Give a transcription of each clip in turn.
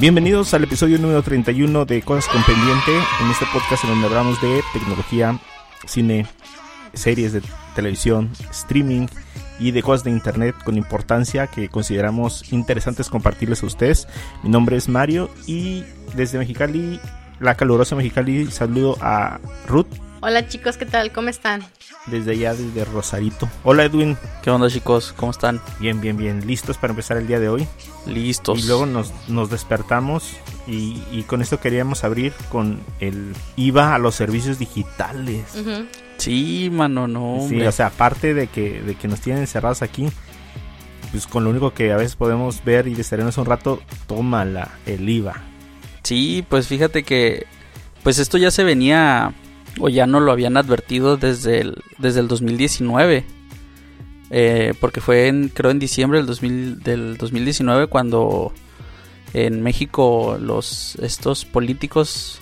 Bienvenidos al episodio número 31 de Cosas con Pendiente, en este podcast en donde hablamos de tecnología, cine, series de televisión, streaming y de cosas de internet con importancia que consideramos interesantes compartirles a ustedes. Mi nombre es Mario y desde Mexicali, la calurosa Mexicali, saludo a Ruth. Hola chicos, ¿qué tal? ¿Cómo están? Desde allá, desde Rosarito. Hola Edwin. ¿Qué onda chicos? ¿Cómo están? Bien, bien, bien. ¿Listos para empezar el día de hoy? Listos. Y luego nos, nos despertamos y, y con esto queríamos abrir con el IVA a los servicios digitales. Sí, mano, no. Sí, o sea, aparte de que, de que nos tienen encerrados aquí, pues con lo único que a veces podemos ver y distraernos un rato, tómala, el IVA. Sí, pues fíjate que pues esto ya se venía o ya no lo habían advertido desde el, desde el 2019. Eh, porque fue en, creo en diciembre del, 2000 del 2019 cuando en México los estos políticos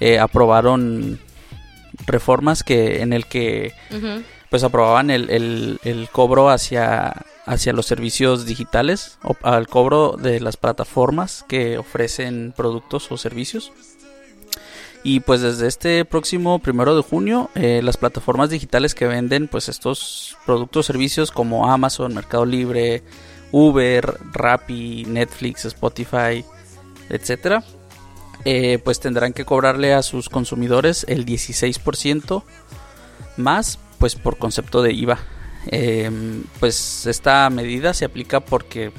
eh, aprobaron reformas que en el que pues aprobaban el, el- el cobro hacia, hacia los servicios digitales, o al cobro de las plataformas que ofrecen productos o servicios. Y pues desde este próximo primero de junio, eh, las plataformas digitales que venden pues estos productos o servicios como Amazon, Mercado Libre, Uber, Rappi, Netflix, Spotify, etcétera, eh, pues tendrán que cobrarle a sus consumidores el 16% más pues por concepto de IVA. Em, pues esta medida se aplica porque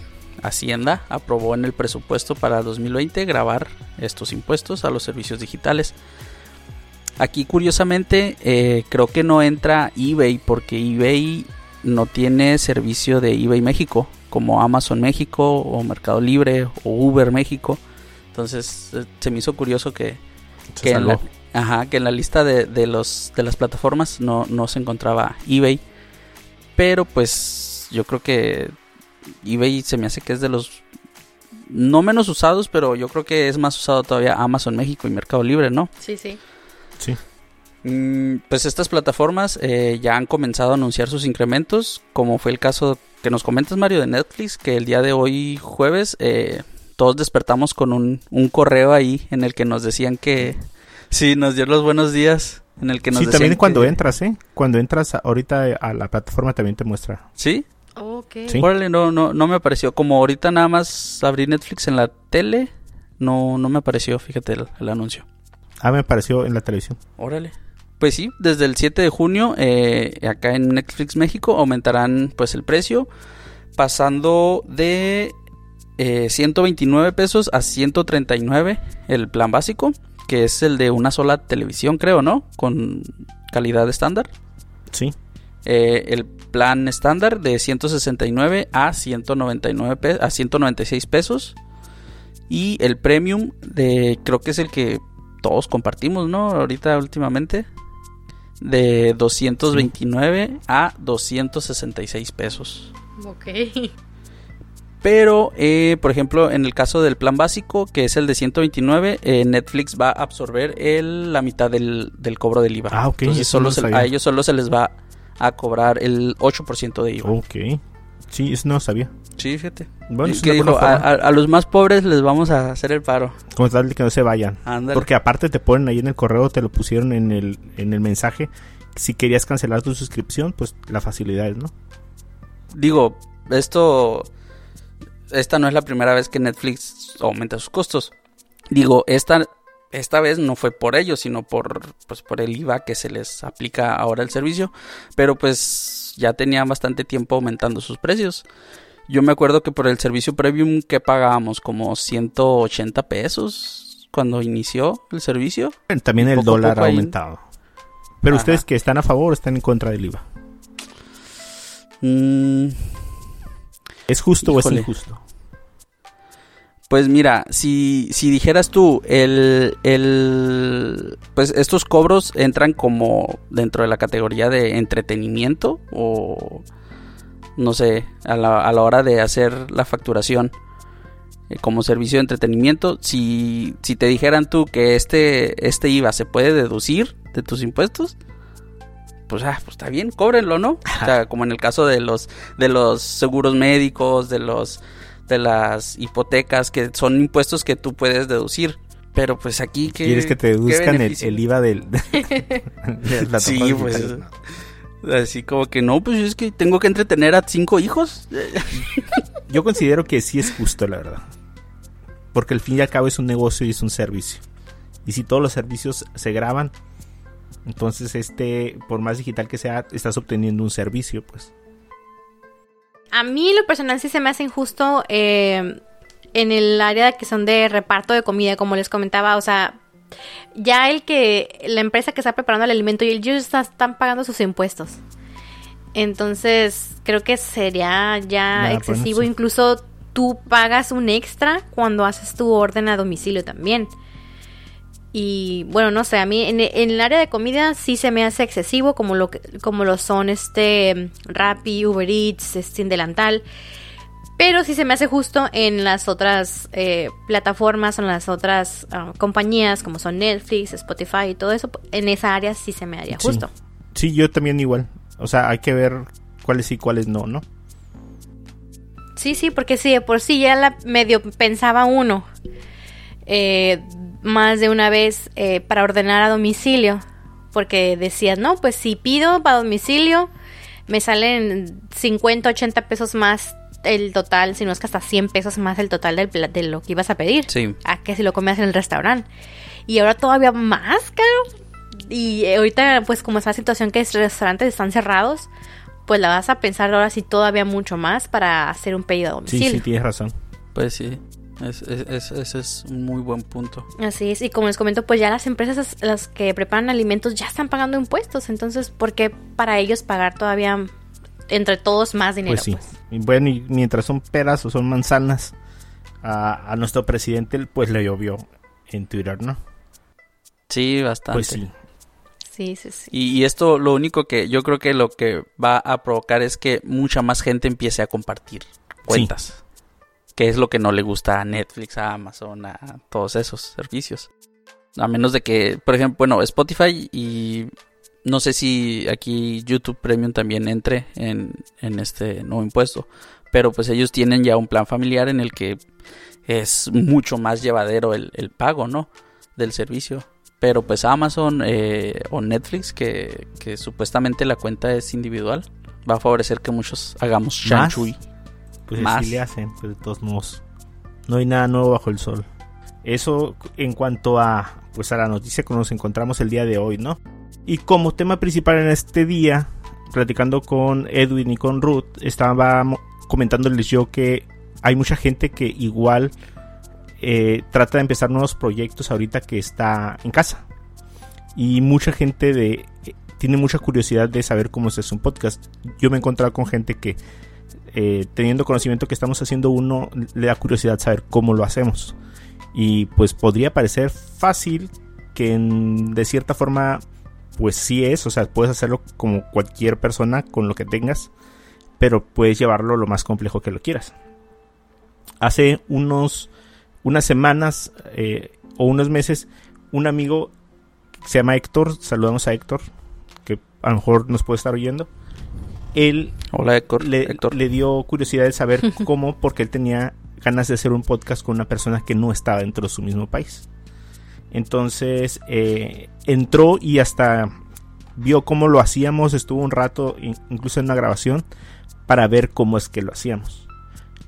Hacienda aprobó en el presupuesto para 2020 grabar estos impuestos a los servicios digitales. Aquí curiosamente eh, creo que no entra eBay porque eBay no tiene servicio de eBay México como Amazon México o Mercado Libre o Uber México. Entonces eh, se me hizo curioso que, que en, la, salvó. ajá, que en la lista de, de los, de las plataformas no, no se encontraba eBay. Pero pues yo creo que eBay se me hace que es de los no menos usados, pero yo creo que es más usado todavía Amazon México y Mercado Libre, ¿no? Sí, sí. Sí. Mm, Pues estas plataformas eh, ya han comenzado a anunciar sus incrementos, como fue el caso que nos comentas Mario de Netflix, que el día de hoy jueves eh, todos despertamos con un, un correo ahí en el que nos decían que sí, nos dio los buenos días, en el que nos Sí, decían también cuando que- entras, ¿eh? Cuando entras a- ahorita a la plataforma también te muestra. ¿Sí? Ok. Sí. Órale, no, no, no me apareció. Como ahorita nada más abrí Netflix en la tele, no, no me apareció, fíjate el, el anuncio. Ah, me apareció en la televisión. Órale. Pues sí, desde el 7 de junio, eh, acá en Netflix México, aumentarán pues el precio, pasando de eh, 129 pesos a 139 el plan básico, que es el de una sola televisión, creo, ¿no? Con calidad estándar. Sí. Eh, el plan estándar de 169 a 199 pe- a 196 pesos y el premium de creo que es el que todos compartimos, ¿no? Ahorita últimamente de 229 a 266 pesos. Ok. Pero, eh, por ejemplo, en el caso del plan básico, que es el de 129, eh, Netflix va a absorber el- la mitad del, del cobro del IVA. Ah, ok, Entonces solo se- a ellos solo se les va a cobrar el 8% de IVA. Ok. Sí, eso no sabía. Sí, fíjate. Bueno, es que dijo, a, forma. a- a los más pobres les vamos a hacer el paro. Como tal de que no se vayan. Ándale. Porque aparte te ponen ahí en el correo, te lo pusieron en el, en el mensaje. Si querías cancelar tu suscripción, pues la facilidad, ¿no? Digo, esto. Esta no es la primera vez que Netflix aumenta sus costos. Digo, esta, esta vez no fue por ello, sino por, pues, por el IVA que se les aplica ahora el servicio. Pero pues ya tenían bastante tiempo aumentando sus precios. Yo me acuerdo que por el servicio premium que pagábamos como 180 pesos cuando inició el servicio. También el poco dólar ha aumentado. Pero Ajá. ustedes que están a favor o están en contra del IVA. Mm, ¿Es justo o es injusto? Pues mira, si, si dijeras tú, el, el, pues estos cobros entran como dentro de la categoría de entretenimiento o no sé, a la, a la hora de hacer la facturación eh, como servicio de entretenimiento, si, si te dijeran tú que este, este IVA se puede deducir de tus impuestos, pues, ah, pues está bien, cóbrenlo, ¿no? O sea, como en el caso de los, de los seguros médicos, de los de las hipotecas, que son impuestos que tú puedes deducir. Pero pues aquí que... ¿Quieres que te deduzcan el, el, IVA del... de sí, pues... Así como que no, pues es que tengo que entretener a cinco hijos. Yo considero que sí es justo, la verdad. Porque al fin y al cabo es un negocio y es un servicio. Y si todos los servicios se graban, entonces este, por más digital que sea, estás obteniendo un servicio, pues. A mí lo personal sí se me hace injusto eh, en el área que son de reparto de comida, como les comentaba, o sea, ya el que la empresa que está preparando el alimento y ellos están pagando sus impuestos. Entonces, creo que sería ya excesivo. Incluso tú pagas un extra cuando haces tu orden a domicilio también. Y bueno, no sé, a mí en, el área de comida sí se me hace excesivo, como lo, como lo son este Rappi, Uber Eats, Steam Delantal. Pero sí se me hace justo en las otras eh, plataformas, en las otras ah, compañías como son Netflix, Spotify y todo eso. En esa área sí se me haría justo. Sí, yo también igual. O sea, hay que ver cuáles sí y cuáles no, ¿no? Sí, sí, porque sí, de por sí ya la medio pensaba uno. Eh, más de una vez eh, para ordenar a domicilio. Porque decías, no, pues si pido para domicilio, me salen 50, 80 pesos más el total, si no es que hasta 100 pesos más el total del, de lo que ibas a pedir. Sí. A que si lo comes en el restaurante. Y ahora todavía más caro. Y ahorita, pues como es la situación que los restaurantes están cerrados, pues la vas a pensar ahora sí todavía mucho más para hacer un pedido a domicilio. Sí, sí, tienes razón. Pues sí. Ese es un muy buen punto. Así es, y como les comento, pues ya las empresas las que preparan alimentos ya están pagando impuestos, entonces, ¿por qué para ellos pagar todavía entre todos más dinero? Pues sí. Pues? bueno, y mientras son peras o son manzanas, a, nuestro presidente pues le llovió en Twitter, ¿no? Sí, bastante. Pues sí. Sí, sí, sí. Y, y, esto lo único que yo creo que lo que va a provocar es que mucha más gente empiece a compartir cuentas que es lo que no le gusta a Netflix, a Amazon, a todos esos servicios. A menos de que, por ejemplo, bueno, Spotify y no sé si aquí YouTube Premium también entre en, en este nuevo impuesto. Pero pues ellos tienen ya un plan familiar en el que es mucho más llevadero el, pago, ¿no? Del servicio. Pero pues Amazon eh, o Netflix, que, que, supuestamente la cuenta es individual, va a favorecer que muchos hagamos Shanchui pues más. le hacen, pues de todos modos. No hay nada nuevo bajo el sol. Eso en cuanto a pues a la noticia que nos encontramos el día de hoy, ¿no? Y como tema principal en este día, platicando con Edwin y con Ruth, estaba comentándoles yo que hay mucha gente que igual eh, trata de empezar nuevos proyectos ahorita que está en casa. Y mucha gente de, tiene mucha curiosidad de saber cómo se hace un podcast. Yo me he encontrado con gente que eh, teniendo conocimiento que estamos haciendo uno, le da curiosidad saber cómo lo hacemos. Y pues podría parecer fácil que de cierta forma pues sí es, o sea, puedes hacerlo como cualquier persona con lo que tengas, pero puedes llevarlo lo más complejo que lo quieras. Hace unos unas semanas eh, o unos meses, un amigo se llama Héctor, saludamos a Héctor, que a lo mejor nos puede estar oyendo él Hola, le, dio curiosidad de saber cómo, porque él tenía ganas de hacer un podcast con una persona que no estaba dentro de su mismo país. Entonces eh, entró y hasta vio cómo lo hacíamos, estuvo un rato incluso en una grabación para ver cómo es que lo hacíamos.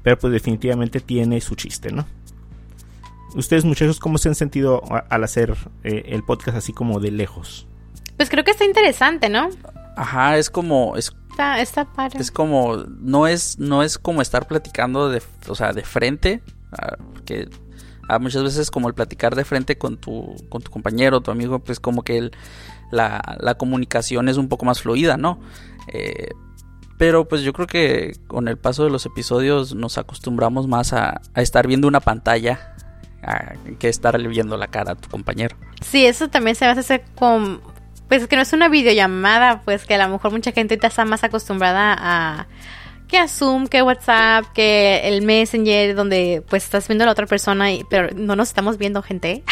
Pero pues definitivamente tiene su chiste, ¿no? Ustedes muchachos, ¿cómo se han sentido al hacer eh, el podcast así como de lejos? Pues creo que está interesante, ¿no? Ajá, es como, es Está, Es como, no es, no es como estar platicando de, o sea, de frente, ah, que ah, muchas veces como el platicar de frente con tu, con tu compañero, tu amigo, pues como que la, la, comunicación es un poco más fluida, ¿no? Eh, pero pues yo creo que con el paso de los episodios nos acostumbramos más a, a estar viendo una pantalla que estar viendo la cara a tu compañero. Sí, eso también se va a hacer con pues que no es una videollamada, pues que a lo mejor mucha gente está más acostumbrada a que a Zoom, que WhatsApp, que el Messenger, donde pues estás viendo a la otra persona, y, pero no nos estamos viendo, gente.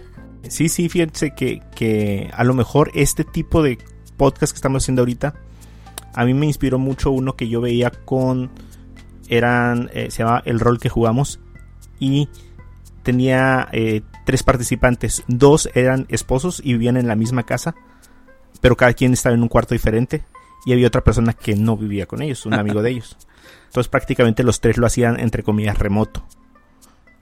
sí, sí, fíjense que, que a lo mejor este tipo de podcast que estamos haciendo ahorita, a mí me inspiró mucho uno que yo veía con eran, eh, se llamaba El rol que jugamos y tenía eh, tres participantes. Dos eran esposos y vivían en la misma casa, pero cada quien estaba en un cuarto diferente. Y había otra persona que no vivía con ellos, un amigo de ellos. Entonces prácticamente los tres lo hacían entre comillas remoto.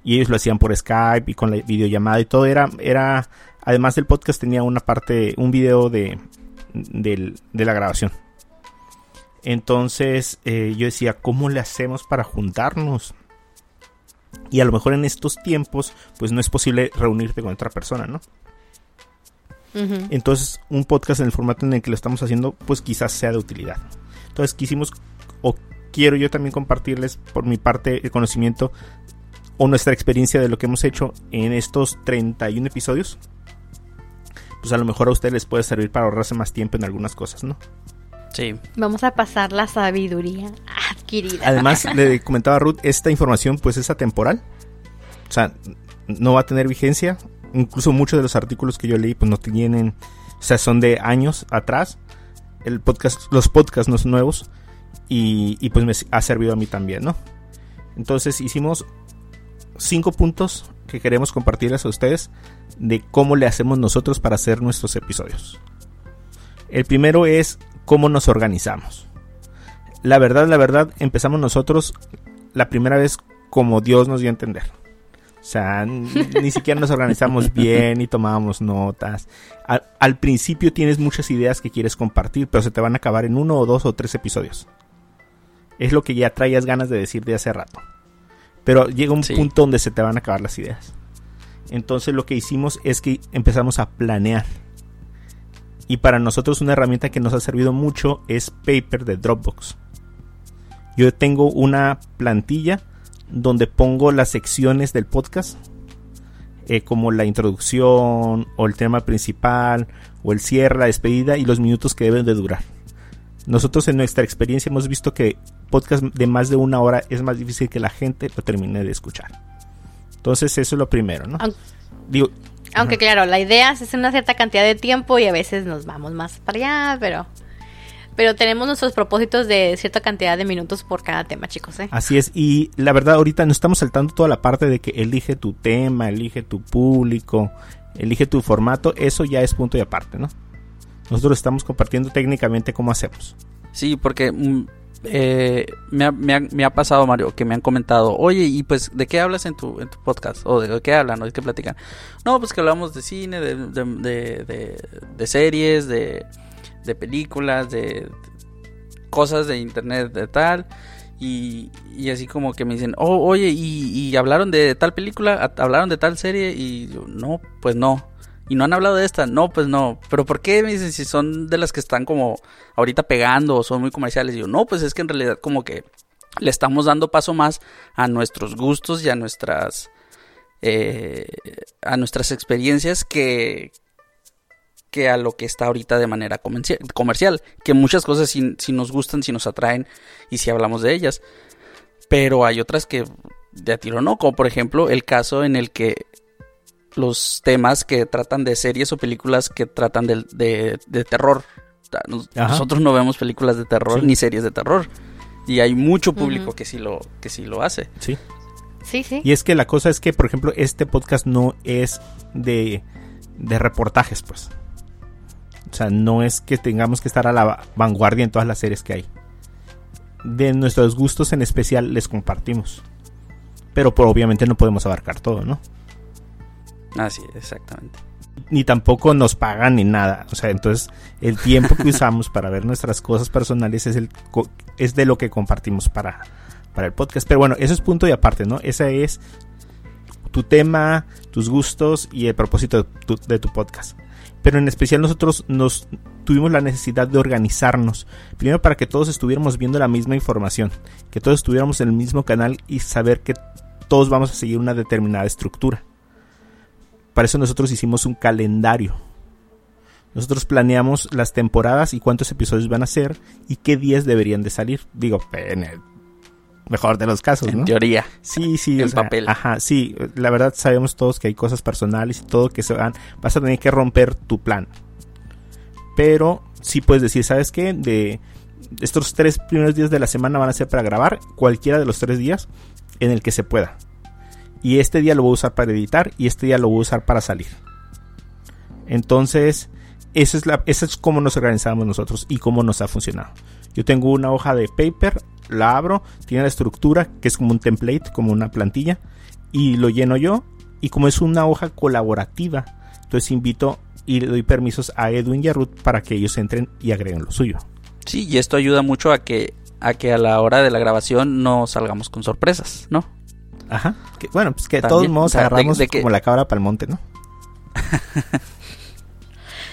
Y ellos lo hacían por Skype y con la videollamada y todo. Era, era, además del podcast tenía una parte, un video de, de la grabación. Entonces eh, yo decía, ¿cómo le hacemos para juntarnos? Y a lo mejor en estos tiempos, pues no es posible reunirte con otra persona, ¿no? Entonces, un podcast en el formato en el que lo estamos haciendo, pues quizás sea de utilidad. Entonces, quisimos, o quiero yo también compartirles por mi parte el conocimiento o nuestra experiencia de lo que hemos hecho en estos 31 episodios. Pues a lo mejor a ustedes les puede servir para ahorrarse más tiempo en algunas cosas, ¿no? Sí. Vamos a pasar la sabiduría adquirida. Además, le comentaba a Ruth, esta información pues es atemporal. O sea, no va a tener vigencia. Incluso muchos de los artículos que yo leí pues no tienen, o sea, son de años atrás. El podcast, los podcasts no son nuevos y, y pues me ha servido a mí también, ¿no? Entonces hicimos cinco puntos que queremos compartirles a ustedes de cómo le hacemos nosotros para hacer nuestros episodios. El primero es cómo nos organizamos. La verdad, la verdad, empezamos nosotros la primera vez como Dios nos dio a entender. O sea, ni siquiera nos organizamos bien y tomábamos notas. Al, principio tienes muchas ideas que quieres compartir, pero se te van a acabar en uno o dos o tres episodios. Es lo que ya traías ganas de decir de hace rato. Pero llega un punto donde se te van a acabar las ideas. Entonces lo que hicimos es que empezamos a planear. Y para nosotros una herramienta que nos ha servido mucho es Paper de Dropbox. Yo tengo una plantilla donde pongo las secciones del podcast, eh, como la introducción o el tema principal o el cierre, la despedida y los minutos que deben de durar. Nosotros en nuestra experiencia hemos visto que podcast de más de una hora es más difícil que la gente lo termine de escuchar. Entonces eso es lo primero, ¿no? Digo, aunque claro, la idea es una cierta cantidad de tiempo y a veces nos vamos más para allá, pero pero tenemos nuestros propósitos de cierta cantidad de minutos por cada tema, chicos. ¿eh? Así es, y la verdad ahorita no estamos saltando toda la parte de que elige tu tema, elige tu público, elige tu formato, eso ya es punto y aparte, ¿no? Nosotros estamos compartiendo técnicamente cómo hacemos. Sí, porque mm, eh, me, ha, me, ha, pasado, Mario, que me han comentado, oye, ¿y pues de qué hablas en tu, en tu podcast? ¿O de qué hablan? ¿O de qué platican? No, pues que hablamos de cine, de, de, de, series, de, de películas, de cosas de internet, de tal. Y, y, así como que me dicen, oh, oye, ¿y, ¿y, hablaron de tal película? ¿Hablaron de tal serie? Y yo, no, pues no y no han hablado de esta. No, pues no. Pero ¿por qué me dicen si son de las que están como ahorita pegando o son muy comerciales? Y yo, no, pues es que en realidad como que le estamos dando paso más a nuestros gustos y a nuestras eh, a nuestras experiencias que que a lo que está ahorita de manera comercial, que muchas cosas si sí nos gustan, si nos atraen y si hablamos de ellas, pero hay otras que de a tiro no, como por ejemplo el caso en el que los temas que tratan de series o películas que tratan de, de, terror. nosotros no vemos películas de terror ni series de terror. Y hay mucho público que sí lo, que sí lo hace. Sí. Sí, sí. Y es que la cosa es que, por ejemplo, este podcast no es de, de reportajes, pues. O sea, no es que tengamos que estar a la vanguardia en todas las series que hay. De nuestros gustos en especial les compartimos. Pero por, obviamente no podemos abarcar todo, ¿no? Así, exactamente. Ni tampoco nos pagan ni nada. O sea, entonces el tiempo que usamos para ver nuestras cosas personales es, el, es de lo que compartimos para, para el podcast. Pero bueno, eso es punto y aparte, ¿no? Ese es tu tema, tus gustos y el propósito de tu, podcast. Pero en especial nosotros nos tuvimos la necesidad de organizarnos. Primero para que todos estuviéramos viendo la misma información, que todos estuviéramos en el mismo canal y saber que todos vamos a seguir una determinada estructura. Para eso nosotros hicimos un calendario. Nosotros planeamos las temporadas y cuántos episodios van a ser y qué días deberían de salir. Digo, mejor de los casos, en teoría. Sí, sí. En papel. Ajá, sí. La verdad sabemos todos que hay cosas personales y todo que se van. Vas a tener que romper tu plan. Pero sí puedes decir, ¿sabes qué? De, estos tres primeros días de la semana van a ser para grabar cualquiera de los tres días en el que se pueda. Y este día lo voy a usar para editar y este día lo voy a usar para salir. Entonces, esa es, la, esa es cómo nos organizamos nosotros y cómo nos ha funcionado. Yo tengo una hoja de paper, la abro, tiene la estructura que es como un template, como una plantilla, y lo lleno yo. Y como es una hoja colaborativa, entonces invito y le doy permisos a Edwin y a Ruth para que ellos entren y agreguen lo suyo. Sí, y esto ayuda mucho a que a que a la hora de la grabación no salgamos con sorpresas, ¿no? Ajá. Que, bueno, pues que de todos modos agarramos como la cabra para el monte, ¿no?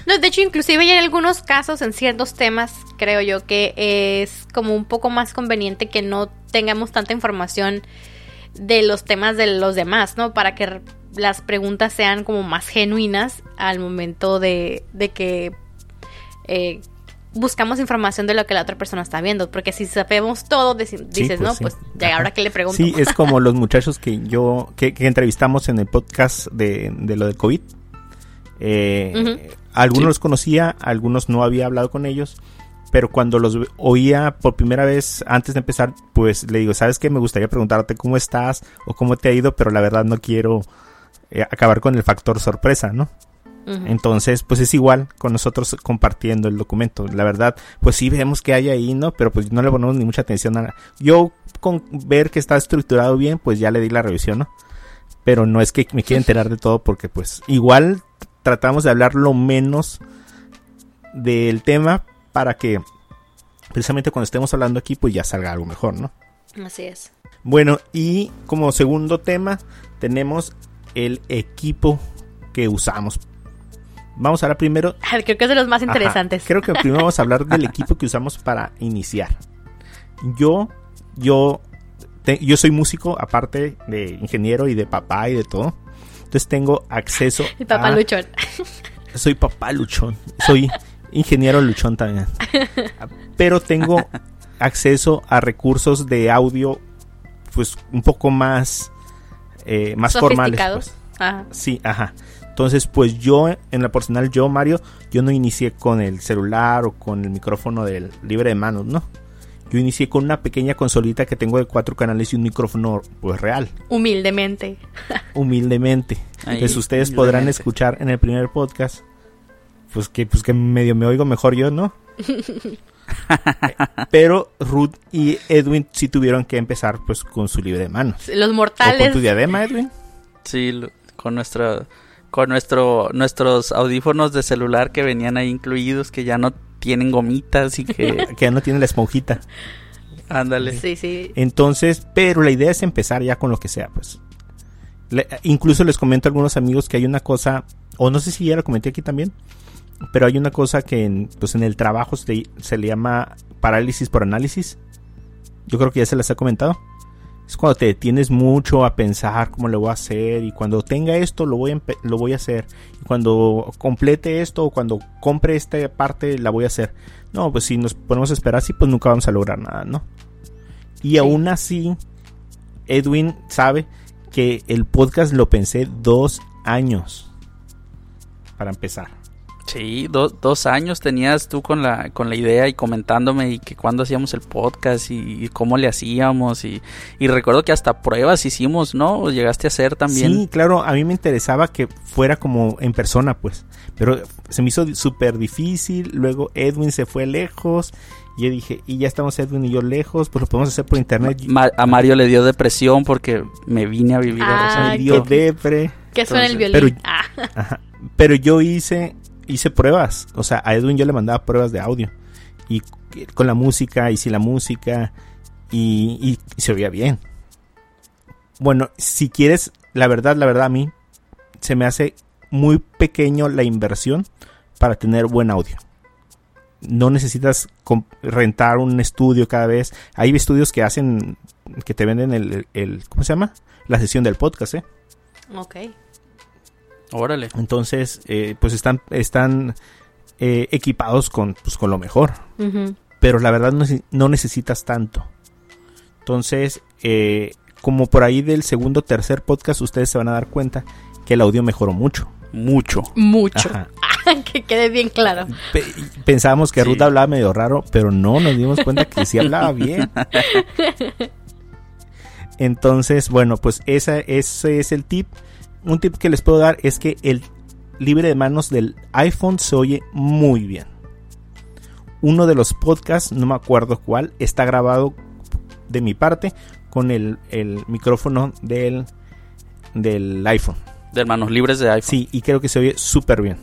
no, de hecho, inclusive ya en algunos casos, en ciertos temas, creo yo que es como un poco más conveniente que no tengamos tanta información de los temas de los demás, ¿no? Para que las preguntas sean como más genuinas al momento de, de que eh, buscamos información de lo que la otra persona está viendo. Porque si sabemos todo, dices, pues ¿no? Pues ya ahora que le pregunto. Sí, es como los muchachos que yo, que, entrevistamos en el podcast de, de lo del COVID. Eh, Algunos los conocía, algunos no había hablado con ellos. Pero cuando los oía por primera vez antes de empezar, pues le digo, ¿sabes qué? Me gustaría preguntarte cómo estás o cómo te ha ido, pero la verdad no quiero eh, acabar con el factor sorpresa, ¿no? Entonces, pues es igual con nosotros compartiendo el documento. La verdad, pues sí vemos que hay ahí, ¿no? Pero pues no le ponemos ni mucha atención a... Yo con ver que está estructurado bien, pues ya le di la revisión, ¿no? Pero no es que me quiera enterar de todo porque pues igual tratamos de hablar lo menos del tema para que precisamente cuando estemos hablando aquí pues ya salga algo mejor, ¿no? Así es. Bueno, y como segundo tema tenemos el equipo que usamos. Vamos a hablar primero. Creo que es de los más interesantes. creo que primero vamos a hablar del equipo que usamos para iniciar. Yo, yo, yo soy músico, aparte de ingeniero y de papá y de todo. Entonces tengo acceso. El papá luchón. Soy papá luchón. Soy ingeniero luchón también. Pero tengo acceso a recursos de audio, pues un poco más eh, más formales. Pues. Sí, ajá. Entonces, pues yo, en la personal, yo, Mario, yo no inicié con el celular o con el micrófono del libre de manos, ¿no? Yo inicié con una pequeña consolita que tengo de cuatro canales y un micrófono, pues real. Humildemente. Humildemente. Entonces, ustedes podrán escuchar en el primer podcast, pues que, pues que medio me oigo mejor yo, ¿no? Pero Ruth y Edwin sí tuvieron que empezar pues con su libre de manos. Los mortales. con tu diadema, Edwin? Sí, con nuestra con nuestro nuestros audífonos de celular que venían ahí incluidos que ya no tienen gomitas y que que ya no tienen la esponjita. Ándale. Sí, sí. Entonces, pero la idea es empezar ya con lo que sea, pues. incluso les comento a algunos amigos que hay una cosa, o no sé si ya lo comenté aquí también, pero hay una cosa que en, pues en el trabajo se, se, le llama parálisis por análisis. Yo creo que ya se las he comentado. Es cuando te detienes mucho a pensar cómo lo voy a hacer y cuando tenga esto lo voy a, lo voy a hacer. Y cuando complete esto o cuando compre esta parte la voy a hacer. No, pues si nos ponemos a esperar así pues nunca vamos a lograr nada, ¿no? Y aún así, Edwin sabe que el podcast lo pensé dos años para empezar. Sí, dos años tenías tú con la, con la idea y comentándome y que cuando hacíamos el podcast y, cómo le hacíamos y, y, recuerdo que hasta pruebas hicimos, ¿no? Llegaste a hacer también. Sí, claro, a mí me interesaba que fuera como en persona, pues, pero se me hizo súper difícil, luego Edwin se fue lejos y yo dije, y ya estamos Edwin y yo lejos, pues lo podemos hacer por internet. a Mario le dio depresión porque me vine a vivir a ah, dio depre. ¿Qué suena el violín? Pero, ah. pero yo hice hice pruebas. O sea, a Edwin yo le mandaba pruebas de audio. Y con la música, hice la música. Y, se oía bien. Bueno, si quieres, la verdad, la verdad a mí se me hace muy pequeño la inversión para tener buen audio. No necesitas rentar un estudio cada vez. Hay estudios que hacen, que te venden el, el ¿cómo se llama? La sesión del podcast, ¿eh? Ok. Órale. Entonces, eh, pues están, están eh, equipados con, pues, con lo mejor. Pero la verdad no, necesitas tanto. Entonces, eh, como por ahí del segundo o tercer podcast, ustedes se van a dar cuenta que el audio mejoró mucho. Mucho. Mucho. que quede bien claro. Pe- pensábamos que Sí. Ruth hablaba medio raro, pero no, nos dimos cuenta que sí hablaba bien. Entonces, bueno, pues esa, ese es el tip. Un tip que les puedo dar es que el libre de manos del iPhone se oye muy bien. Uno de los podcasts, no me acuerdo cuál, está grabado de mi parte con el, el micrófono del, del iPhone. De manos libres de iPhone. Sí, y creo que se oye súper bien.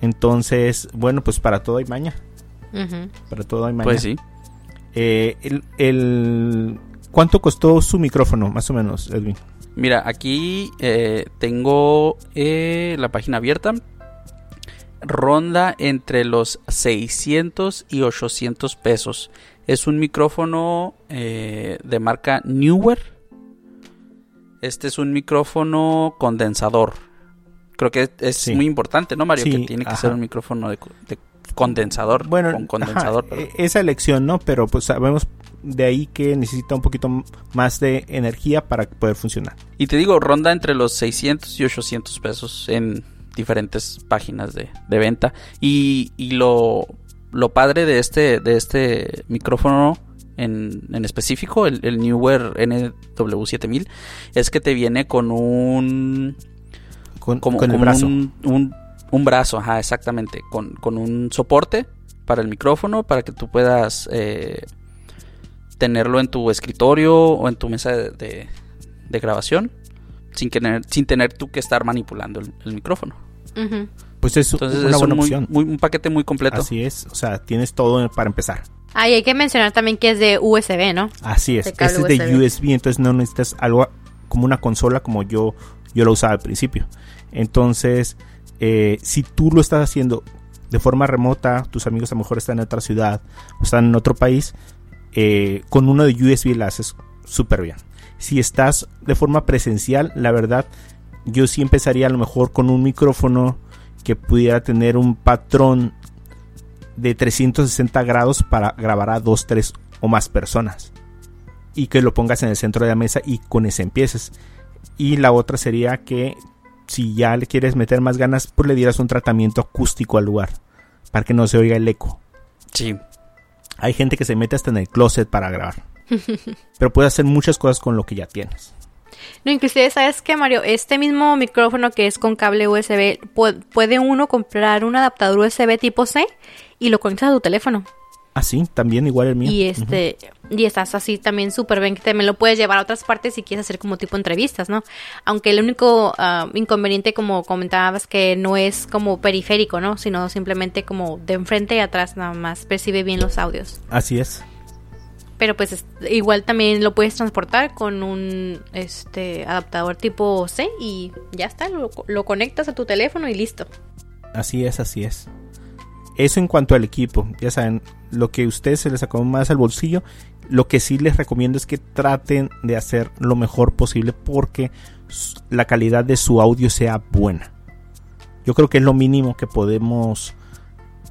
Entonces, bueno, pues para todo hay maña. Para todo hay maña. Pues sí. Eh, el, el- ¿Cuánto costó su micrófono, más o menos, Edwin? Mira, aquí eh, tengo eh, la página abierta. Ronda entre los 600 y 800 pesos. Es un micrófono eh, de marca Newer. Este es un micrófono condensador. Creo que es Sí. muy importante, ¿no, Mario? Sí, que tiene que ajá. ser un micrófono de, de condensador. Bueno, con condensador. ajá, e- esa elección, ¿no? Pero pues sabemos de ahí que necesita un poquito más de energía para poder funcionar. Y te digo, ronda entre los 600 y 800 pesos en diferentes páginas de, de venta. Y, y lo, lo padre de este, de este micrófono en, en específico, el, el Newer NW7000, es que te viene con un... Con, Como, con el como brazo. Un, un- un brazo, ajá, exactamente. Con, con un soporte para el micrófono, para que tú puedas eh, tenerlo en tu escritorio o en tu mesa de, de- de grabación. Sin tener, sin tener tú que estar manipulando el, el micrófono. Ujú. Pues es Entonces una es buena un, opción. muy- un paquete muy completo. Así es, o sea, tienes todo para empezar. Ah, y hay que mencionar también que es de USB, ¿no? Así es. Este es de USB. USB, entonces no necesitas algo como una consola como yo, yo lo usaba al principio. Entonces, eh, si tú lo estás haciendo de forma remota, tus amigos a lo mejor están en otra ciudad o están en otro país, eh, con uno de USB la haces súper bien. Si estás de forma presencial, la verdad, yo sí empezaría a lo mejor con un micrófono que pudiera tener un patrón de 360 grados para grabar a dos, tres o más personas. Y que lo pongas en el centro de la mesa y con ese empieces. Y la otra sería que si ya le quieres meter más ganas, pues le dieras un tratamiento acústico al lugar. Para que no se oiga el eco. Sí. Hay gente que se mete hasta en el closet para grabar. Pero puedes hacer muchas cosas con lo que ya tienes. No, inclusive, ¿sabes qué, Mario? Este mismo micrófono que es con cable USB, pu- puede uno comprar un adaptador USB tipo C y lo conectas a tu teléfono. Ah, sí, también igual el mío. Y este, y estás así también súper bien, que también lo puedes llevar a otras partes si quieres hacer como tipo entrevistas, ¿no? Aunque el único ah, inconveniente, como comentabas, que no es como periférico, ¿no? Sino simplemente como de enfrente y atrás nada más percibe bien los audios. Así es. Pero pues es- igual también lo puedes transportar con un este adaptador tipo C y ya está, lo, lo conectas a tu teléfono y listo. Así es, así es. Eso en cuanto al equipo. Ya saben, lo que a ustedes se les sacó más al bolsillo. Lo que sí les recomiendo es que traten de hacer lo mejor posible porque la calidad de su audio sea buena. Yo creo que es lo mínimo que podemos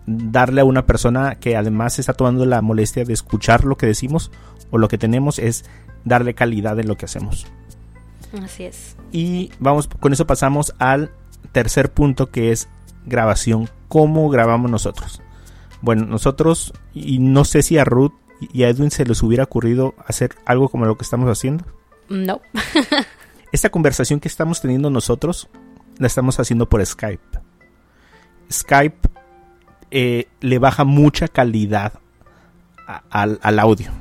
darle a una persona que además está tomando la molestia de escuchar lo que decimos o lo que tenemos es darle calidad en lo que hacemos. Así es. Y vamos, con eso pasamos al tercer punto que es grabación. ¿Cómo grabamos nosotros? Bueno, nosotros, y no sé si a Ruth y a Edwin se les hubiera ocurrido hacer algo como lo que estamos haciendo. No. Esta conversación que estamos teniendo nosotros la estamos haciendo por Skype. Skype eh, le baja mucha calidad a- al, al audio.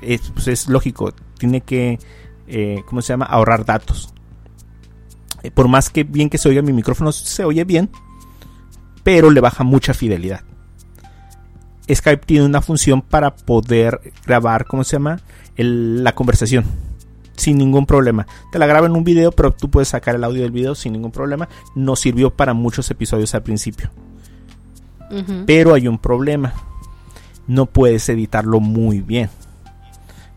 Es, pues es lógico, tiene que, eh, ¿cómo se llama? Ahorrar datos. Eh, por más que bien que se oiga mi micrófono, se oye bien, pero le baja mucha fidelidad. Skype tiene una función para poder grabar, ¿cómo se llama? El- la conversación sin ningún problema. Te la graba en un video, pero tú puedes sacar el audio del video sin ningún problema. Nos sirvió para muchos episodios al principio. Pero hay un problema. No puedes editarlo muy bien.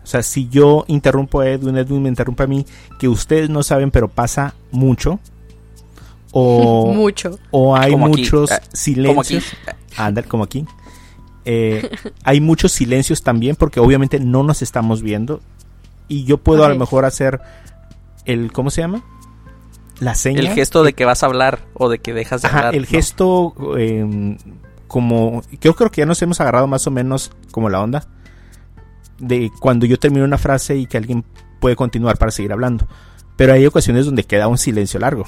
O sea, si yo interrumpo a Edwin, Edwin me interrumpe a mí, que ustedes no saben, pero pasa mucho. O, Mucho. o hay Como aquí, muchos eh, Como aquí. silencios. Andar como aquí. Eh, hay muchos silencios también porque obviamente no nos estamos viendo. Y yo puedo a lo mejor hacer el, ¿cómo se llama? la seña. El gesto de que vas a hablar o de que dejas de Ajá, hablar. el ¿no? gesto em, como yo creo que ya nos hemos agarrado más o menos como la onda de cuando yo termino una frase y que alguien puede continuar para seguir hablando. Pero hay ocasiones donde queda un silencio largo.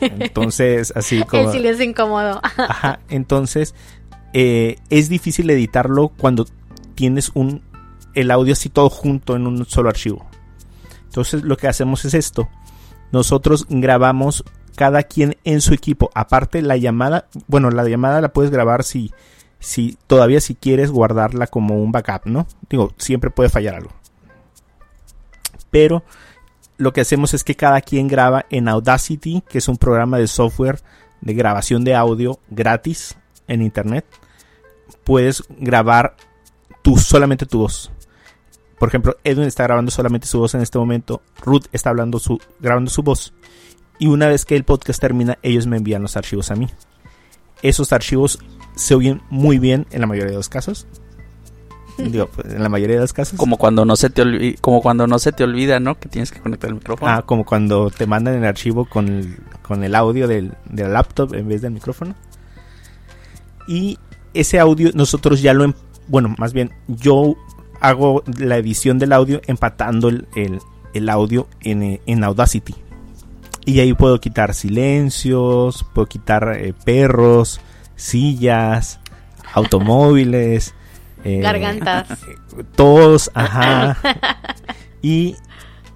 Entonces, así como... El silencio incómodo. Ajá, entonces eh, es difícil editarlo cuando tienes un el audio así todo junto en un solo archivo. Entonces lo que hacemos es esto. Nosotros grabamos cada quien en su equipo. Aparte la llamada, bueno, la llamada la puedes grabar si, si todavía si quieres guardarla como un backup, ¿no? Digo, siempre puede fallar algo. Pero lo que hacemos es que cada quien graba en Audacity, que es un programa de software de grabación de audio gratis en internet. Puedes grabar tú solamente tu voz. Por ejemplo, Edwin está grabando solamente su voz en este momento. Ruth está hablando grabando su voz. Y una vez que el podcast termina, ellos me envían los archivos a mí. Esos archivos se oyen muy bien en la mayoría de los casos. Digo, pues, en la mayoría de los casos. Como cuando no se te olvida, como cuando no se te olvida, ¿no? Que tienes que conectar el micrófono. Ah, como cuando te mandan el archivo con el, con el audio del, del laptop en vez del micrófono. Y ese audio nosotros ya lo... em- Bueno, más bien yo hago la edición del audio empatando el, el- el audio en, eh, en Audacity. Y ahí puedo quitar silencios, puedo quitar eh, perros, sillas, automóviles. Eh, Gargantas. tos, ajá. y,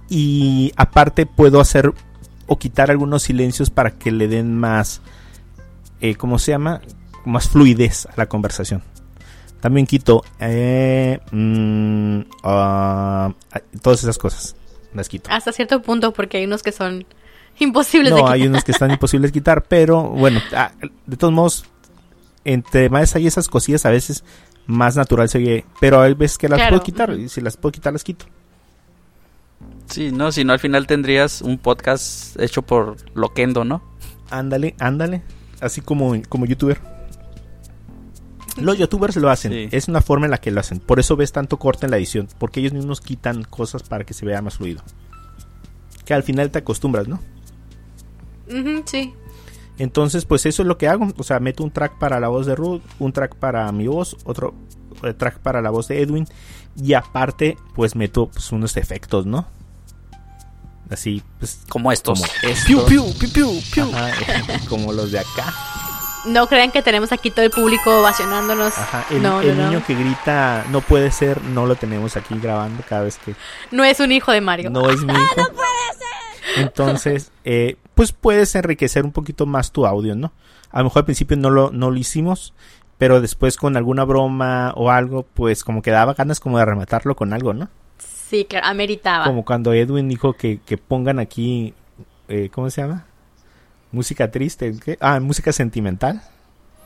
y aparte puedo hacer o quitar algunos silencios para que le den más, eh, ¿cómo se llama? Más fluidez a la conversación. También quito eh, mm, ah, todas esas cosas. Las quito. Hasta cierto punto, porque hay unos que son imposibles de No, quitar. hay unos que están imposibles de quitar, pero bueno, ah, de todos modos, entre más hay esas cosillas, a veces más natural se oye. Pero hay veces que las Claro, puedo quitar, y si las puedo quitar, las quito. Sí, no, si no al final tendrías un podcast hecho por Loquendo, ¿no? Ándale, ándale. Así como, como youtuber. Los youtubers lo hacen. Sí. Es una forma en la que lo hacen. Por eso ves tanto corte en la edición. Porque ellos mismos quitan cosas para que se vea más fluido. Que al final te acostumbras, ¿no? Ujú, sí. Entonces, pues eso es lo que hago. O sea, meto un track para la voz de Ruth, un track para mi voz, otro eh, track para la voz de Edwin. Y aparte, pues meto pues, unos efectos, ¿no? Así, pues Como estos. como estos. Piu, piu, piu, piu, piu. Ajá, como los de acá. No crean que tenemos aquí todo el público ovacionándonos. Ajá, el, no, el no, no. niño que grita no puede ser, no lo tenemos aquí grabando cada vez que No es un hijo de Mario. no es mi hijo. Entonces, eh, pues puedes enriquecer un poquito más tu audio, ¿no? A lo mejor al principio no lo, no lo hicimos, pero después con alguna broma o algo, pues como que daba ganas como de rematarlo con algo, ¿no? Sí, claro, ameritaba. Como cuando Edwin dijo que, que pongan aquí, eh, ¿cómo se llama? Música triste, ¿qué? Ah, música sentimental.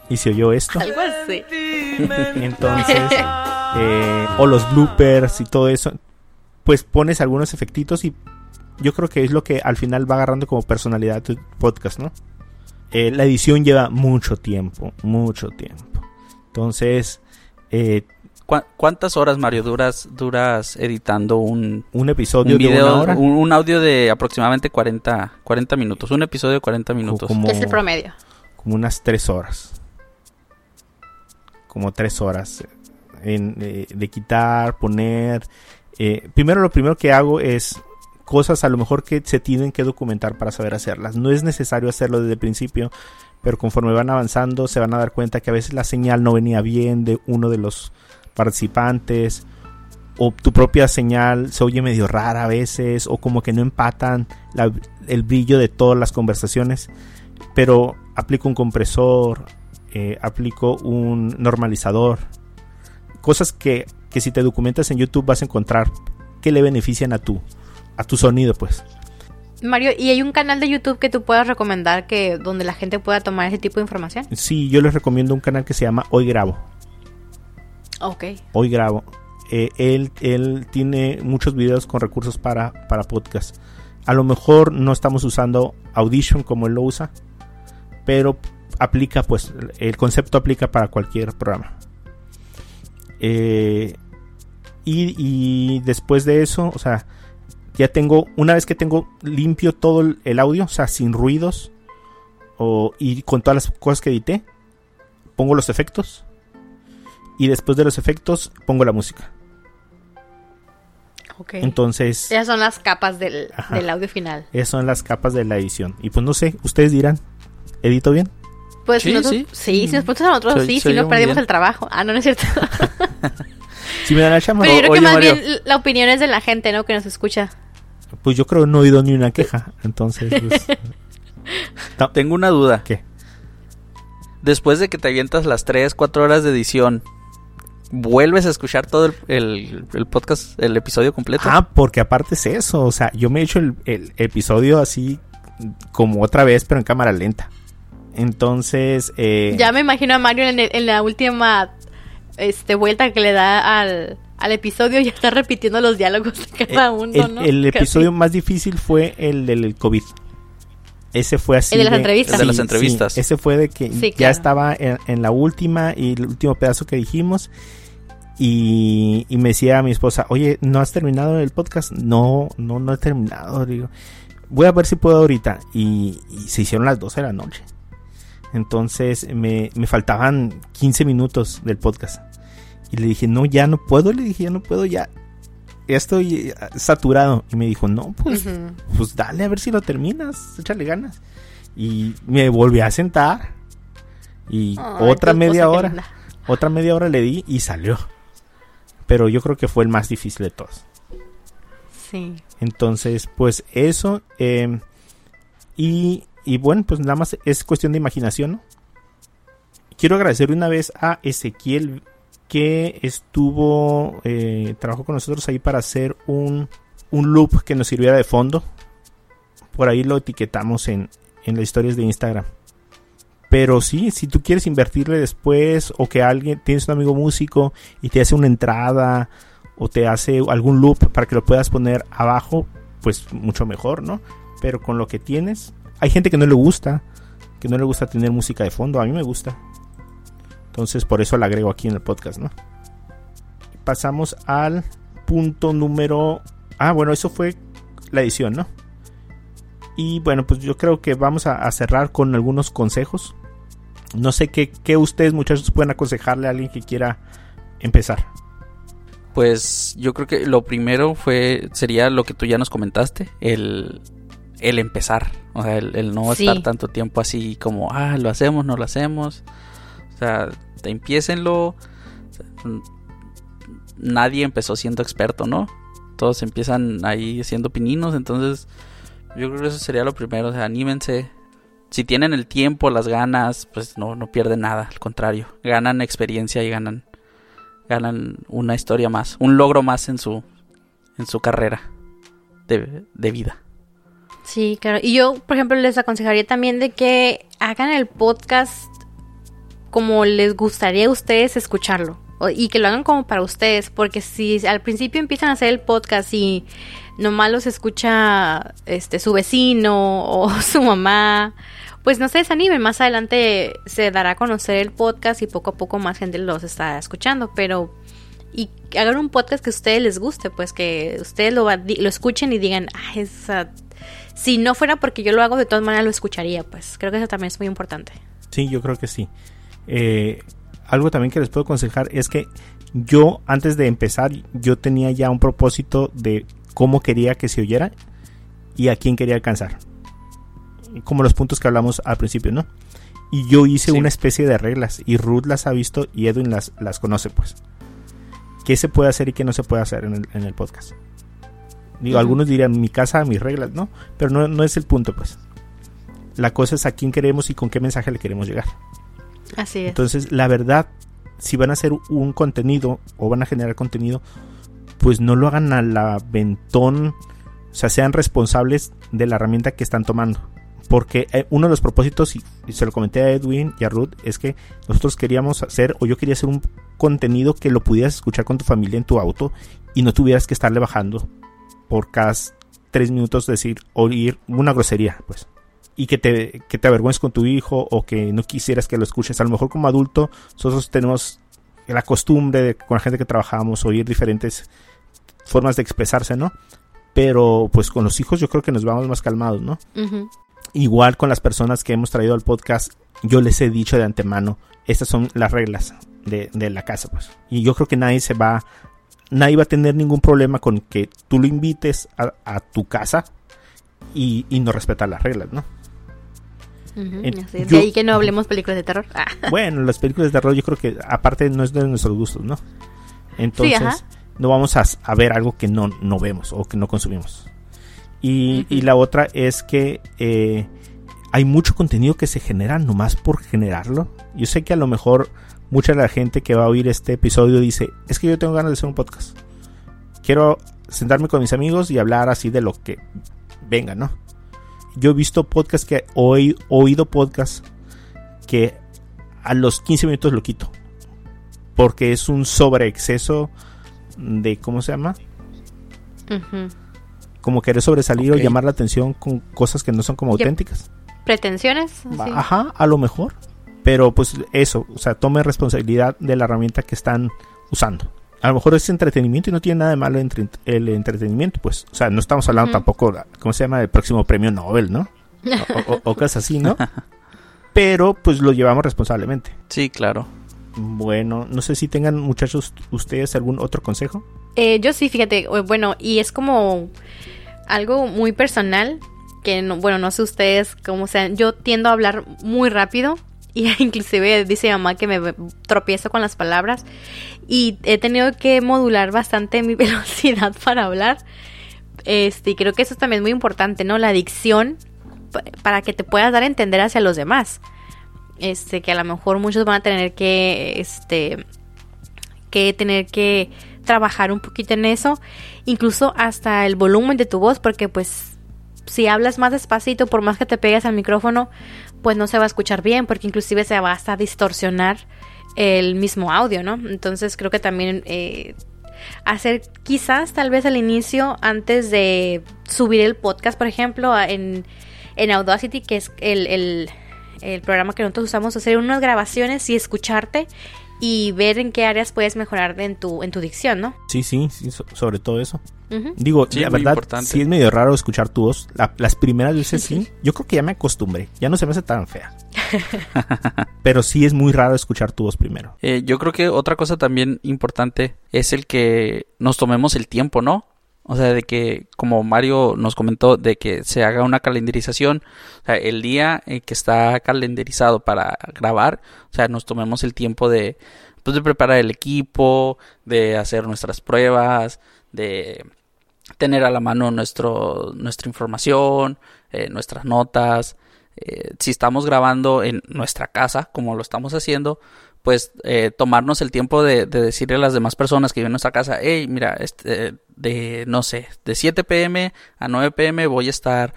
Y se oyó esto. Algo así. Entonces, eh, o los bloopers y todo eso, pues pones algunos efectitos y yo creo que es lo que al final va agarrando como personalidad tu podcast, ¿no? Eh, la edición lleva mucho tiempo, mucho tiempo. Entonces, eh, ¿Cuá- ¿Cuántas horas, Mario, duras, duras editando un, un episodio un de una video, hora, un, un audio de aproximadamente 40, 40 minutos? Un episodio de 40 minutos. como, Es el promedio. como unas tres horas. Como tres horas. En, eh, de quitar, poner. eh, primero lo primero que hago es cosas a lo mejor que se tienen que documentar para saber hacerlas. No es necesario hacerlo desde el principio, pero conforme van avanzando se van a dar cuenta que a veces la señal no venía bien de uno de los participantes o tu propia señal se oye medio rara a veces o como que no empatan el brillo de todas las conversaciones. Pero aplico un compresor eh, aplico un normalizador. Cosas que, que si te documentas en YouTube vas a encontrar que le benefician a tu a tu sonido pues. Mario, ¿y hay un canal de YouTube que tú puedas recomendar que donde la gente pueda tomar ese tipo de información? sí yo les recomiendo un canal que se llama Hoy Grabo. Ok. Hoy Grabo. Eh, él, él tiene muchos videos con recursos para, para podcast. A lo mejor no estamos usando Audition como él lo usa pero aplica pues el concepto aplica para cualquier programa. Eh, y, y después de eso o sea ya tengo, una vez que tengo limpio todo el, audio, o sea, sin ruidos, o, y con todas las cosas que edité, pongo los efectos, y después de los efectos pongo la música. Ok. Entonces, Esas son las capas del, Ajá. del audio final. esas son las capas de la edición. Y pues no sé, ustedes dirán, ¿edito bien? Pues Sí, nosotros- sí. sí, si nos preguntas a nosotros, sí, si no oye muy perdimos bien. el trabajo. Ah, no, no es cierto. Si me dan la chamba, Pero yo creo oye, que más Mario. bien la opinión es de la gente, ¿no? Que nos escucha. pues yo creo que no he oído ni una queja. Entonces, pues, Tengo una duda. ¿qué? Después de que te avientas las 3, 4 horas de edición, ¿vuelves a escuchar todo el, el- el podcast, el episodio completo? Ah, porque aparte es eso. O sea, yo me he hecho el, el episodio así como otra vez, pero en cámara lenta. Entonces, eh, Ya me imagino a Mario en, el- en la última este, vuelta que le da al, al episodio y está repitiendo los diálogos de eh, cada uno, el, ¿no? el Casi. episodio más difícil fue el del COVID. Ese fue así. El de las entrevistas. El de las entrevistas. ese fue de que Sí, ya claro. estaba en, en la última y el último pedazo que dijimos. Y, y me decía mi esposa, oye, ¿no has terminado el podcast? No, no, no he terminado. Digo, voy a ver si puedo ahorita. Y, y se hicieron las 12 de la noche. Entonces me, me faltaban 15 minutos del podcast. Y le dije, no, ya no puedo. Le dije, ya no puedo, ya. Ya estoy eh, saturado. Y me dijo, no, pues, pues dale a ver si lo terminas. Échale ganas. Y me volví a sentar. Y otra media hora. linda. Otra media hora le di y salió. Pero yo creo que fue el más difícil de todos. Sí. Entonces, pues eso. eh, y, y bueno, pues nada más es cuestión de imaginación, ¿no? Quiero agradecer una vez a Ezequiel que estuvo, eh, trabajó con nosotros ahí para hacer un, un loop que nos sirviera de fondo. Por ahí lo etiquetamos en, en las historias de Instagram. Pero sí, si tú quieres invertirle después o que alguien, tienes un amigo músico y te hace una entrada o te hace algún loop para que lo puedas poner abajo, pues mucho mejor, ¿no? Pero con lo que tienes, hay gente que no le gusta, que no le gusta tener música de fondo, a mí me gusta. Entonces por eso la agrego aquí en el podcast, ¿no? Pasamos al punto número... Ah, bueno, eso fue la edición, ¿no? Y bueno, pues yo creo que vamos a, a cerrar con algunos consejos. No sé qué, qué ustedes muchachos pueden aconsejarle a alguien que quiera empezar. Pues yo creo que lo primero fue sería lo que tú ya nos comentaste, el, el empezar, o sea, el, el no Sí. estar tanto tiempo así como, ah, lo hacemos, no lo hacemos. O sea, empiécenlo. Nadie empezó siendo experto, ¿no? Todos empiezan ahí siendo pininos, entonces yo creo que eso sería lo primero, o sea, anímense. Si tienen el tiempo, las ganas, pues no, no pierden nada, al contrario, ganan experiencia y ganan ganan una historia más, un logro más en su en su carrera de, de vida. Sí, claro. Y yo, por ejemplo, les aconsejaría también de que hagan el podcast como les gustaría a ustedes escucharlo. Y que lo hagan como para ustedes. Porque si al principio empiezan a hacer el podcast y nomás los escucha este su vecino o su mamá, pues no se desanimen. Más adelante se dará a conocer el podcast y poco a poco más gente los está escuchando. Pero y hagan un podcast que a ustedes les guste, pues que ustedes lo, lo escuchen y digan, esa... si no fuera porque yo lo hago, de todas maneras lo escucharía, pues creo que eso también es muy importante. Sí, yo creo que sí. Eh, algo también que les puedo aconsejar es que yo antes de empezar yo tenía ya un propósito de cómo quería que se oyera y a quién quería alcanzar. Como los puntos que hablamos al principio, ¿no? Y yo hice Sí. una especie de reglas y Ruth las ha visto y Edwin las, las conoce pues. ¿Qué se puede hacer y qué no se puede hacer en el, en el podcast? Digo, algunos dirían mi casa, mis reglas, ¿no? Pero no, no es el punto pues. La cosa es a quién queremos y con qué mensaje le queremos llegar. Así es. Entonces, la verdad, si van a hacer un contenido o van a generar contenido, pues no lo hagan al aventón, o sea, sean responsables de la herramienta que están tomando. Porque eh, uno de los propósitos, y, se lo comenté a Edwin y a Ruth, es que nosotros queríamos hacer, o yo quería hacer un contenido que lo pudieras escuchar con tu familia en tu auto y no tuvieras que estarle bajando por cada tres minutos decir, oír una grosería, pues y que te, que te avergüences con tu hijo o que no quisieras que lo escuches. A lo mejor como adulto nosotros tenemos la costumbre de con la gente que trabajamos oír diferentes formas de expresarse, ¿no? pero pues con los hijos yo creo que nos vamos más calmados, ¿no? Igual con las personas que hemos traído al podcast, yo les he dicho de antemano, estas son las reglas de, de la casa, pues. Y yo creo que nadie se va, nadie va a tener ningún problema con que tú lo invites a, a tu casa y, y no respetar las reglas, ¿no? En- yo- De ahí que no hablemos películas de terror. Ah. Bueno, las películas de terror yo creo que aparte no es de nuestros gustos, ¿no? Entonces no vamos a, a ver algo que no, no vemos o que no consumimos. Y, y la otra es que eh, hay mucho contenido que se genera nomás por generarlo. Yo sé que a lo mejor mucha de la gente que va a oír este episodio dice, es que yo tengo ganas de hacer un podcast. Quiero sentarme con mis amigos y hablar así de lo que venga, ¿no? Yo he visto podcasts que he oído podcasts que a los 15 minutos lo quito. Porque es un sobreexceso de, ¿cómo se llama? Como querer sobresalir o llamar la atención con cosas que no son como auténticas. ¿Pretensiones? Sí. Ajá, a lo mejor. Pero pues eso, o sea, tome responsabilidad de la herramienta que están usando. A lo mejor es entretenimiento y no tiene nada de malo entre- el entretenimiento, pues. O sea, no estamos hablando tampoco, ¿cómo se llama? Del próximo premio Nobel, ¿no? O, o- o cosas así, ¿no? Pero pues lo llevamos responsablemente. Sí, claro. Bueno, no sé si tengan muchachos ustedes algún otro consejo. Eh, yo sí, fíjate, bueno, y es como algo muy personal, que no, bueno, no sé ustedes cómo sean, yo tiendo a hablar muy rápido y inclusive dice mi mamá que me tropiezo con las palabras y he tenido que modular bastante mi velocidad para hablar. Este, y creo que eso también es muy importante, ¿no? La dicción pa- para que te puedas dar a entender hacia los demás. Este, que a lo mejor muchos van a tener que, este, que tener que trabajar un poquito en eso, incluso hasta el volumen de tu voz, porque pues si hablas más despacito, por más que te pegues al micrófono, pues no se va a escuchar bien, porque inclusive se va hasta a distorsionar el mismo audio, ¿no? Entonces creo que también eh, hacer quizás tal vez al inicio, antes de subir el podcast, por ejemplo, en, en Audacity, que es el, el, el programa que nosotros usamos, hacer unas grabaciones y escucharte y ver en qué áreas puedes mejorar en tu, en tu dicción, ¿no? Sí, sí, sí, so- sobre todo eso. Digo, Sí, la verdad, importante. sí es medio raro escuchar tu voz. La- las primeras veces sí. Yo creo que ya me acostumbré. Ya no se me hace tan fea. Pero sí es muy raro escuchar tu voz primero. Eh, yo creo que otra cosa también importante es el que nos tomemos el tiempo, ¿no? O sea, de que, como Mario nos comentó, de que se haga una calendarización, o sea, el día eh, que está calendarizado para grabar, o sea, nos tomemos el tiempo de, pues, de preparar el equipo, de hacer nuestras pruebas, de tener a la mano nuestro, nuestra información, eh, nuestras notas. Eh, si estamos grabando en nuestra casa, como lo estamos haciendo, pues eh, tomarnos el tiempo de, de decirle a las demás personas que viven en nuestra casa, hey, mira, este, de, no sé, de 7 pm a 9 pm voy a estar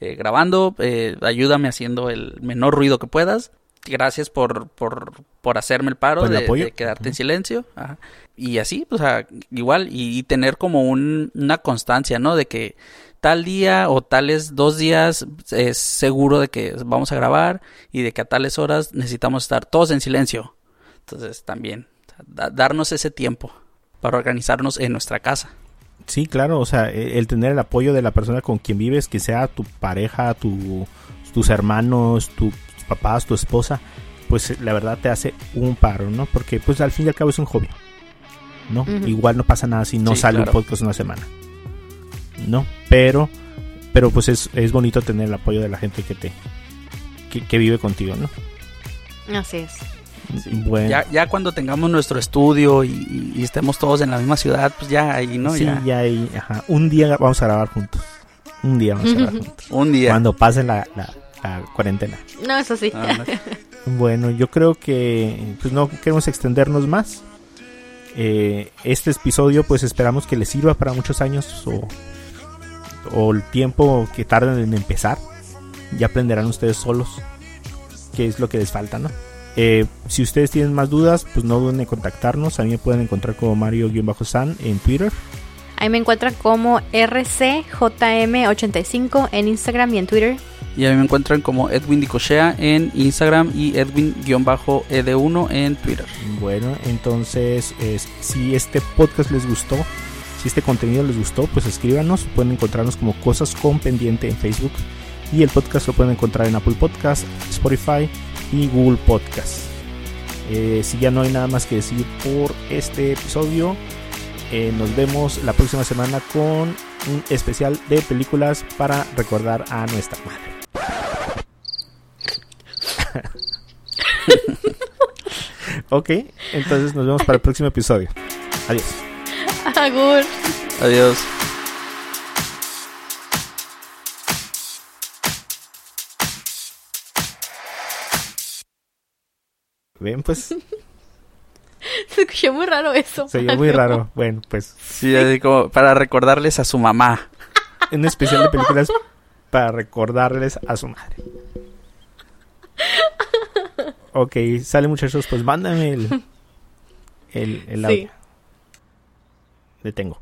eh, grabando, eh, ayúdame haciendo el menor ruido que puedas. Gracias por, por, por hacerme el paro el de, quedarte en silencio. Ajá. Y así, o sea, igual, y, y tener como un, una constancia, ¿no? De que tal día o tales dos días es seguro de que vamos a grabar y de que a tales horas necesitamos estar todos en silencio. Entonces también, da- darnos ese tiempo para organizarnos en nuestra casa. Sí, claro, o sea, e- el tener el apoyo de la persona con quien vives, que sea tu pareja, tu, tus hermanos, tu- tus papás, tu esposa, pues eh, la verdad te hace un paro, ¿no? Porque pues al fin y al cabo es un hobby, ¿no? Igual no pasa nada si no Sí, sale claro. un podcast una semana, ¿no? Pero, pero pues es, es bonito tener el apoyo de la gente que te, que, que vive contigo, ¿no? Así es. Bueno. Ya, ya cuando tengamos nuestro estudio y, y estemos todos en la misma ciudad, pues ya ahí, ¿no? sí, ya. ya ahí, ajá. Un día vamos a grabar juntos. Un día vamos a grabar juntos. Un día. Cuando pase la, la- la cuarentena. No, eso sí. Ah, Bueno, yo creo que pues no queremos extendernos más. Eh, este episodio pues esperamos que les sirva para muchos años o, o el tiempo que tarden en empezar. Ya aprenderán ustedes solos qué es lo que les falta, ¿no? Eh, si ustedes tienen más dudas, pues no duden en contactarnos. A mí me pueden encontrar como Mario-San en Twitter. Ahí me encuentran como RCJM85 en Instagram y en Twitter. Y a mí me encuentran como Edwin Dicochea en Instagram y Edwin-ED1 en Twitter. Bueno, entonces si este podcast les gustó, Si este contenido les gustó, pues escríbanos. Pueden encontrarnos como Cosas con Pendiente en Facebook. Y el podcast lo pueden encontrar en Apple Podcast, Spotify y Google Podcast. Eh, si ya no hay nada más que decir por este episodio, eh, nos vemos la próxima semana con un especial de películas para recordar a nuestra madre. ok, entonces nos vemos para el próximo episodio. Adiós. Agur. Adiós. Ven, pues. Se escuchó muy raro eso. Se oyó muy raro. Bueno, pues. Sí, así como para recordarles a su mamá. Un especial de películas para recordarles a su madre. Ok, sale muchachos, pues mándame el, el, el audio. Sí. Detengo.